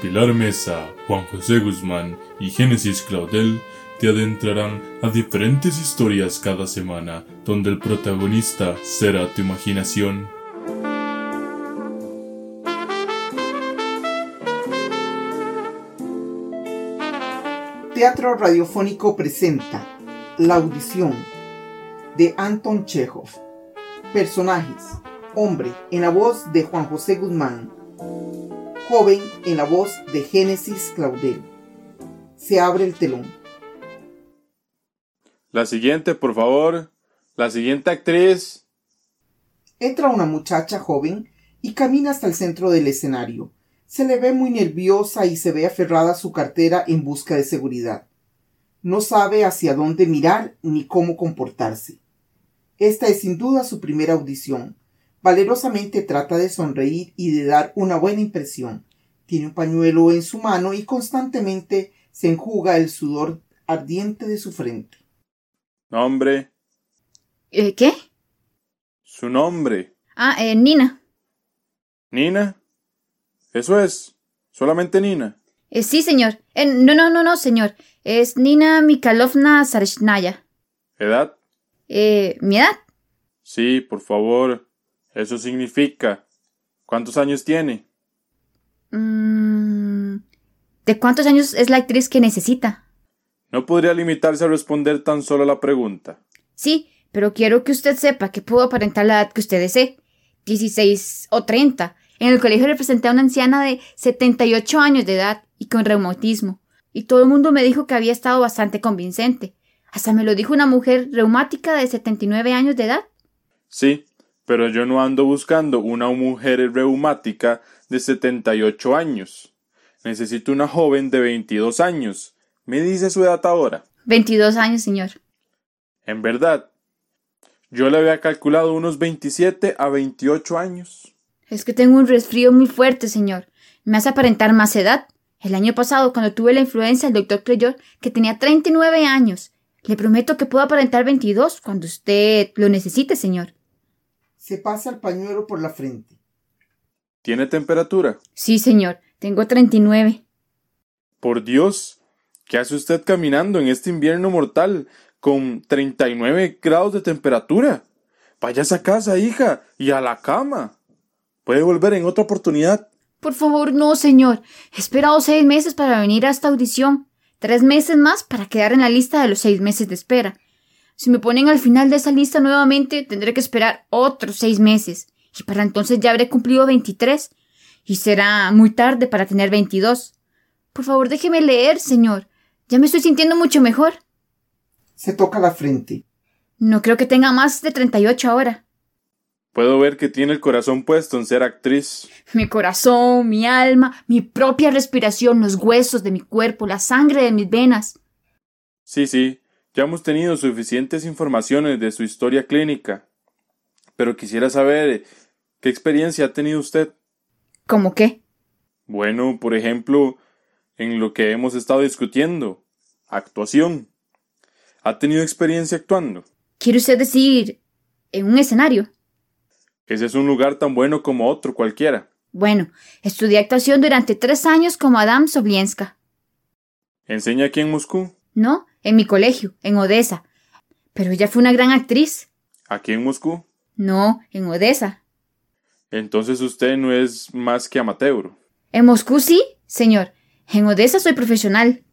Pilar Mesa, Juan José Guzmán y Génesis Claudel te adentrarán a diferentes historias cada semana, donde el protagonista será tu imaginación. Teatro Radiofónico presenta La Audición de Anton Chekhov. Personajes. Hombre en la voz de Juan José Guzmán. Joven en la voz de Génesis Claudel. Se abre el telón. La siguiente, por favor. La siguiente actriz. Entra una muchacha joven y camina hasta el centro del escenario. Se le ve muy nerviosa y se ve aferrada a su cartera en busca de seguridad. No sabe hacia dónde mirar ni cómo comportarse. Esta es sin duda su primera audición. Valerosamente trata de sonreír y de dar una buena impresión. Tiene un pañuelo en su mano y constantemente se enjuga el sudor ardiente de su frente. Nombre. Eh, ¿Qué? Su nombre. Ah, eh, Nina. ¿Nina? Eso es. Solamente Nina. Eh, sí, señor. Eh, no, no, no, no, señor. Es Nina Mikalovna Sareshnaya. ¿Edad? Eh, ¿mi edad? Sí, por favor. Eso significa. ¿Cuántos años tiene? Mm, ¿De cuántos años es la actriz que necesita? No podría limitarse a responder tan solo a la pregunta. Sí, pero quiero que usted sepa que puedo aparentar la edad que usted desee. 16 o 30. En el colegio representé a una anciana de 78 años de edad y con reumatismo. Y todo el mundo me dijo que había estado bastante convincente. Hasta me lo dijo una mujer reumática de 79 años de edad. Sí, pero yo no ando buscando una mujer reumática de 78 años. Necesito una joven de 22 años. ¿Me dice su edad ahora? 22 años, señor. En verdad. Yo le había calculado unos 27 a 28 años. Es que tengo un resfrío muy fuerte, señor. Me hace aparentar más edad. El año pasado, cuando tuve la influenza, el doctor creyó que tenía 39 años. Le prometo que puedo aparentar 22 cuando usted lo necesite, señor. Se pasa el pañuelo por la frente. ¿Tiene temperatura? Sí, señor. Tengo 39. Por Dios. ¿Qué hace usted caminando en este invierno mortal con 39 grados de temperatura? Váyase a casa, hija, y a la cama. Puede volver en otra oportunidad. Por favor, no, señor. He esperado seis meses para venir a esta audición. Tres meses más para quedar en la lista de los seis meses de espera. Si me ponen al final de esa lista nuevamente, tendré que esperar otros seis meses. Y para entonces ya habré cumplido 23. Y será muy tarde para tener 22. Por favor, déjeme leer, señor. Ya me estoy sintiendo mucho mejor. Se toca la frente. No creo que tenga más de 38 ahora. Puedo ver que tiene el corazón puesto en ser actriz. Mi corazón, mi alma, mi propia respiración, los huesos de mi cuerpo, la sangre de mis venas. Sí, sí, ya hemos tenido suficientes informaciones de su historia clínica. Pero quisiera saber qué experiencia ha tenido usted. ¿Cómo qué? Bueno, por ejemplo, en lo que hemos estado discutiendo. Actuación. ¿Ha tenido experiencia actuando? ¿Quiere usted decir en un escenario? Ese es un lugar tan bueno como otro cualquiera. Bueno, estudié actuación durante tres años como Adam Soblienska. ¿Enseña aquí en Moscú? No, en mi colegio, en Odessa. Pero ella fue una gran actriz. ¿Aquí en Moscú? No, en Odessa. Entonces usted no es más que amateur. En Moscú sí, señor. En Odessa soy profesional.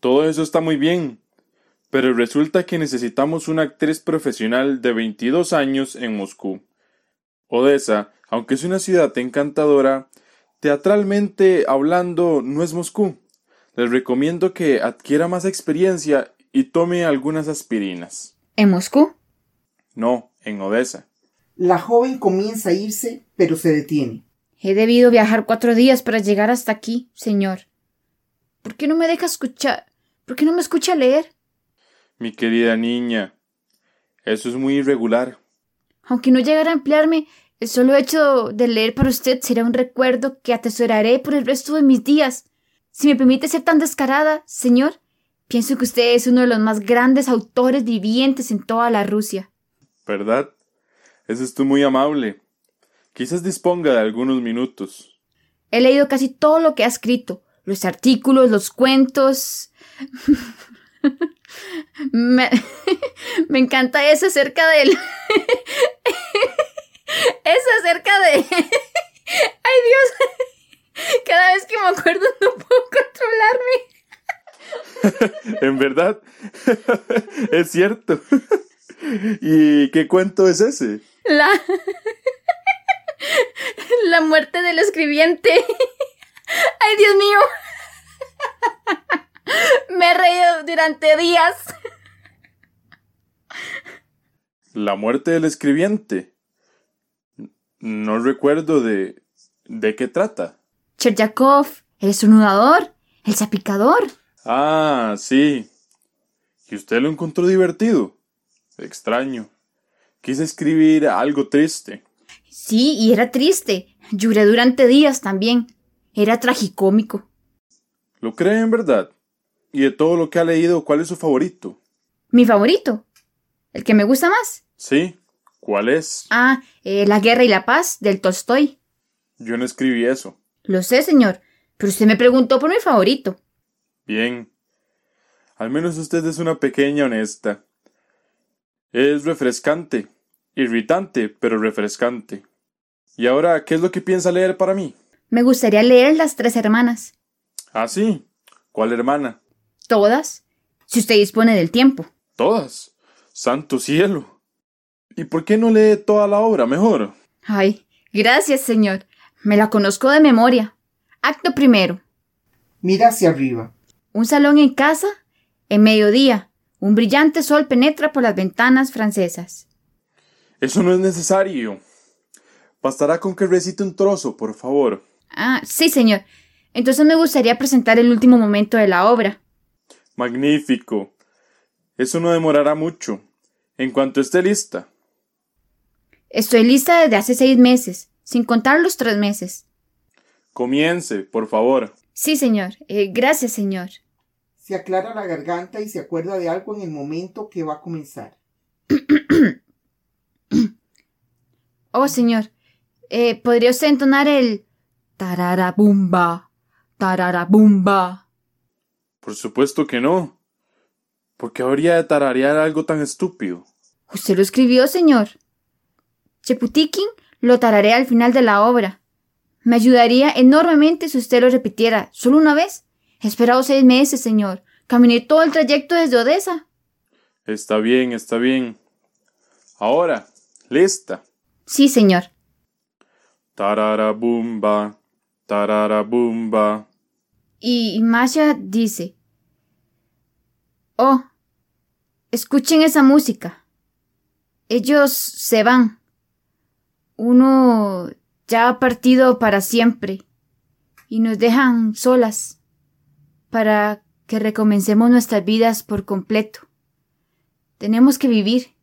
Todo eso está muy bien. Pero resulta que necesitamos una actriz profesional de 22 años en Moscú. Odessa, aunque es una ciudad encantadora, teatralmente hablando no es Moscú. Les recomiendo que adquiera más experiencia y tome algunas aspirinas. ¿En Moscú? No, en Odessa. La joven comienza a irse, pero se detiene. He debido viajar cuatro días para llegar hasta aquí, señor. ¿Por qué no me deja escuchar? ¿Por qué no me escucha leer? Mi querida niña, eso es muy irregular. Aunque no llegara a emplearme, el solo hecho de leer para usted será un recuerdo que atesoraré por el resto de mis días. Si me permite ser tan descarada, señor, pienso que usted es uno de los más grandes autores vivientes en toda la Rusia. ¿Verdad? Eso es tú muy amable. Quizás disponga de algunos minutos. He leído casi todo lo que ha escrito, los artículos, los cuentos. me, me encanta eso acerca del... eso acerca de... Ay Dios, cada vez que me acuerdo no puedo controlarme. en verdad, es cierto. ¿Y qué cuento es ese? La... La muerte del escribiente. Ay, Dios mío. Me he reído durante días. La muerte del escribiente. No recuerdo de... ¿De qué trata? Cherjakov, el estornudador, el zapicador. Ah, sí. ¿Y usted lo encontró divertido? Extraño. Quise escribir algo triste. Sí, y era triste. Lloré durante días también. Era tragicómico. ¿Lo cree en verdad? ¿Y de todo lo que ha leído, cuál es su favorito? ¿Mi favorito? ¿El que me gusta más? Sí. ¿Cuál es? Ah, eh, La guerra y la paz, del Tolstoy. Yo no escribí eso. Lo sé, señor, pero usted me preguntó por mi favorito. Bien. Al menos usted es una pequeña honesta. Es refrescante. Irritante, pero refrescante. ¿Y ahora qué es lo que piensa leer para mí? Me gustaría leer Las Tres Hermanas. ¿Ah, sí? ¿Cuál hermana? Todas, si usted dispone del tiempo. ¿Todas? Santo cielo. ¿Y por qué no lee toda la obra mejor? Ay, gracias, señor. Me la conozco de memoria. Acto primero. Mira hacia arriba. Un salón en casa, en mediodía. Un brillante sol penetra por las ventanas francesas. Eso no es necesario. Bastará con que recite un trozo, por favor. Ah, sí, señor. Entonces me gustaría presentar el último momento de la obra. Magnífico. Eso no demorará mucho. En cuanto esté lista. Estoy lista desde hace seis meses, sin contar los tres meses. Comience, por favor. Sí, señor. Eh, gracias, señor. Se aclara la garganta y se acuerda de algo en el momento que va a comenzar. oh, señor. Eh, ¿Podría usted entonar el tararabumba, tararabumba? Por supuesto que no. ¿Por qué habría de tararear algo tan estúpido? Usted lo escribió, señor. Cheputikin lo tararé al final de la obra. Me ayudaría enormemente si usted lo repitiera solo una vez. He esperado seis meses, señor. Caminé todo el trayecto desde Odessa. Está bien, está bien. Ahora, lista. Sí, señor. Tararabumba, tararabumba. Y Masha dice: Oh, escuchen esa música. Ellos se van. Uno ya ha partido para siempre y nos dejan solas para que recomencemos nuestras vidas por completo. Tenemos que vivir.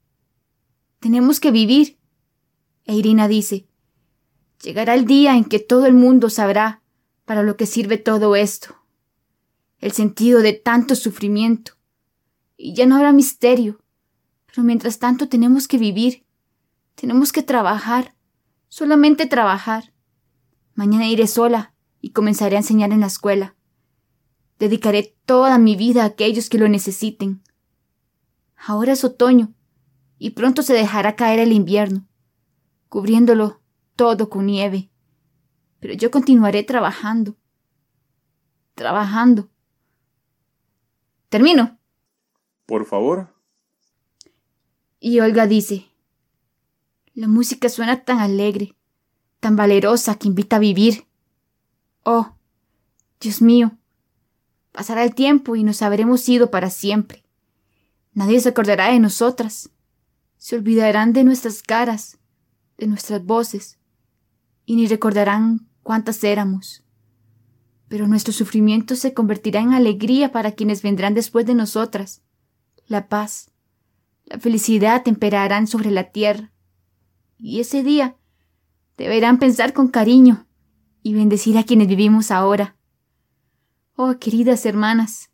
Tenemos que vivir. E Irina dice, llegará el día en que todo el mundo sabrá para lo que sirve todo esto, el sentido de tanto sufrimiento, y ya no habrá misterio, pero mientras tanto tenemos que vivir, tenemos que trabajar, solamente trabajar. Mañana iré sola y comenzaré a enseñar en la escuela. Dedicaré toda mi vida a aquellos que lo necesiten. Ahora es otoño, y pronto se dejará caer el invierno, cubriéndolo todo con nieve. Pero yo continuaré trabajando. Trabajando. Termino. Por favor. Y Olga dice, la música suena tan alegre, tan valerosa que invita a vivir. Oh, Dios mío, pasará el tiempo y nos habremos ido para siempre. Nadie se acordará de nosotras. Se olvidarán de nuestras caras, de nuestras voces, y ni recordarán cuántas éramos. Pero nuestro sufrimiento se convertirá en alegría para quienes vendrán después de nosotras. La paz, la felicidad temperarán sobre la tierra. Y ese día deberán pensar con cariño y bendecir a quienes vivimos ahora. Oh, queridas hermanas,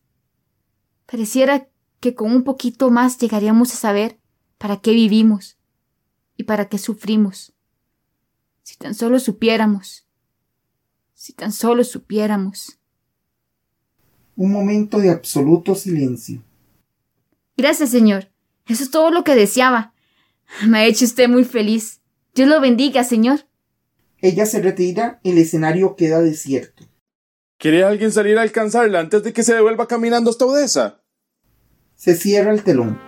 pareciera que con un poquito más llegaríamos a saber para qué vivimos y para qué sufrimos. Si tan solo supiéramos Si tan solo supiéramos. Un momento de absoluto silencio. Gracias, señor. Eso es todo lo que deseaba. Me ha hecho usted muy feliz. Dios lo bendiga, señor. Ella se retira, el escenario queda desierto. ¿Quiere alguien salir a alcanzarla antes de que se devuelva caminando hasta Odessa? Se cierra el telón.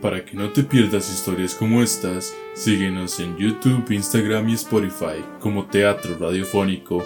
Para que no te pierdas historias como estas, síguenos en YouTube, Instagram y Spotify como Teatro Radiofónico